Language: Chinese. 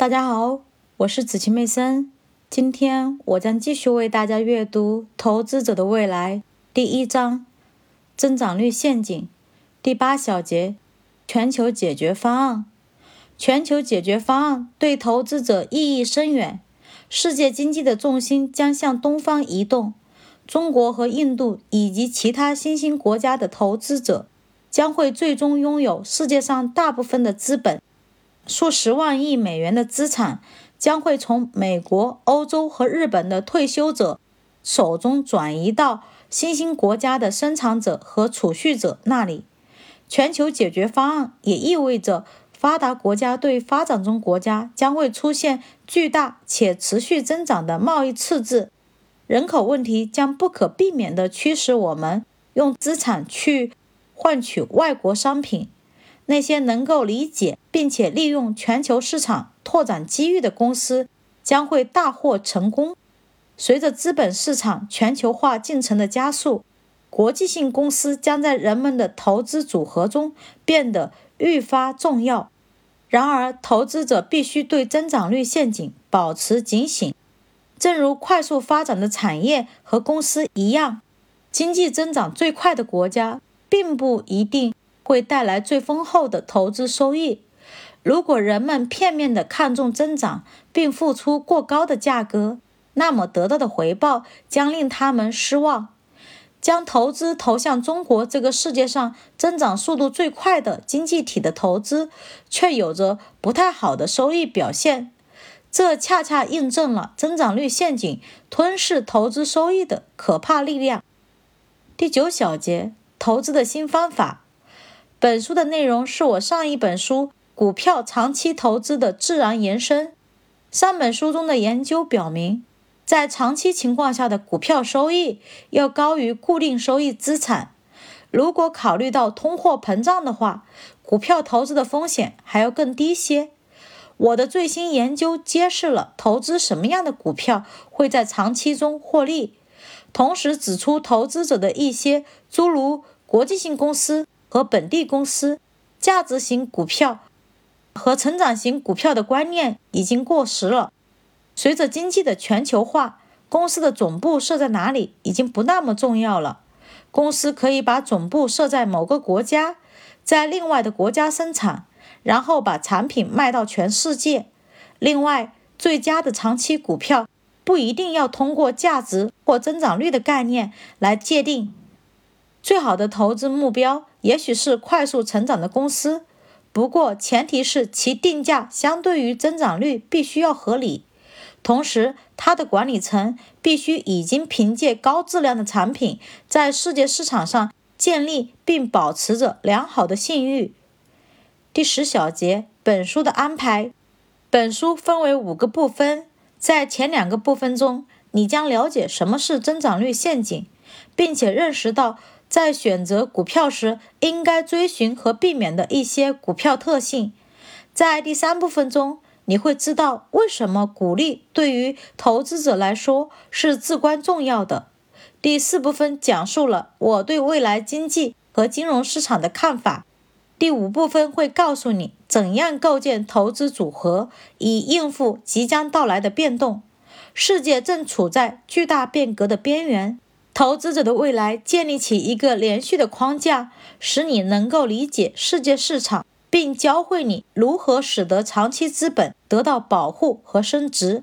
大家好，我是子晴妹森。今天我将继续为大家阅读《投资者的未来》第一章“增长率陷阱”第八小节“全球解决方案”。全球解决方案对投资者意义深远。世界经济的重心将向东方移动，中国和印度以及其他新兴国家的投资者将会最终拥有世界上大部分的资本。数十万亿美元的资产将会从美国、欧洲和日本的退休者手中转移到新兴国家的生产者和储蓄者那里。全球解决方案也意味着，发达国家对发展中国家将会出现巨大且持续增长的贸易赤字。人口问题将不可避免地驱使我们用资产去换取外国商品。那些能够理解并且利用全球市场拓展机遇的公司将会大获成功。随着资本市场全球化进程的加速，国际性公司将在人们的投资组合中变得愈发重要。然而，投资者必须对增长率陷阱保持警醒。正如快速发展的产业和公司一样，经济增长最快的国家并不一定。会带来最丰厚的投资收益。如果人们片面地看重增长，并付出过高的价格，那么得到的回报将令他们失望。将投资投向中国这个世界上增长速度最快的经济体的投资，却有着不太好的收益表现。这恰恰印证了增长率陷阱吞噬投资收益的可怕力量。第九小节：投资的新方法。本书的内容是我上一本书《股票长期投资的自然延伸》。上本书中的研究表明，在长期情况下的股票收益要高于固定收益资产。如果考虑到通货膨胀的话，股票投资的风险还要更低些。我的最新研究揭示了投资什么样的股票会在长期中获利，同时指出投资者的一些诸如国际性公司。和本地公司、价值型股票和成长型股票的观念已经过时了。随着经济的全球化，公司的总部设在哪里已经不那么重要了。公司可以把总部设在某个国家，在另外的国家生产，然后把产品卖到全世界。另外，最佳的长期股票不一定要通过价值或增长率的概念来界定。最好的投资目标也许是快速成长的公司，不过前提是其定价相对于增长率必须要合理，同时它的管理层必须已经凭借高质量的产品在世界市场上建立并保持着良好的信誉。第十小节，本书的安排。本书分为五个部分，在前两个部分中，你将了解什么是增长率陷阱，并且认识到。在选择股票时，应该追寻和避免的一些股票特性。在第三部分中，你会知道为什么鼓励对于投资者来说是至关重要的。第四部分讲述了我对未来经济和金融市场的看法。第五部分会告诉你怎样构建投资组合，以应付即将到来的变动。世界正处在巨大变革的边缘。投资者的未来建立起一个连续的框架，使你能够理解世界市场，并教会你如何使得长期资本得到保护和升值。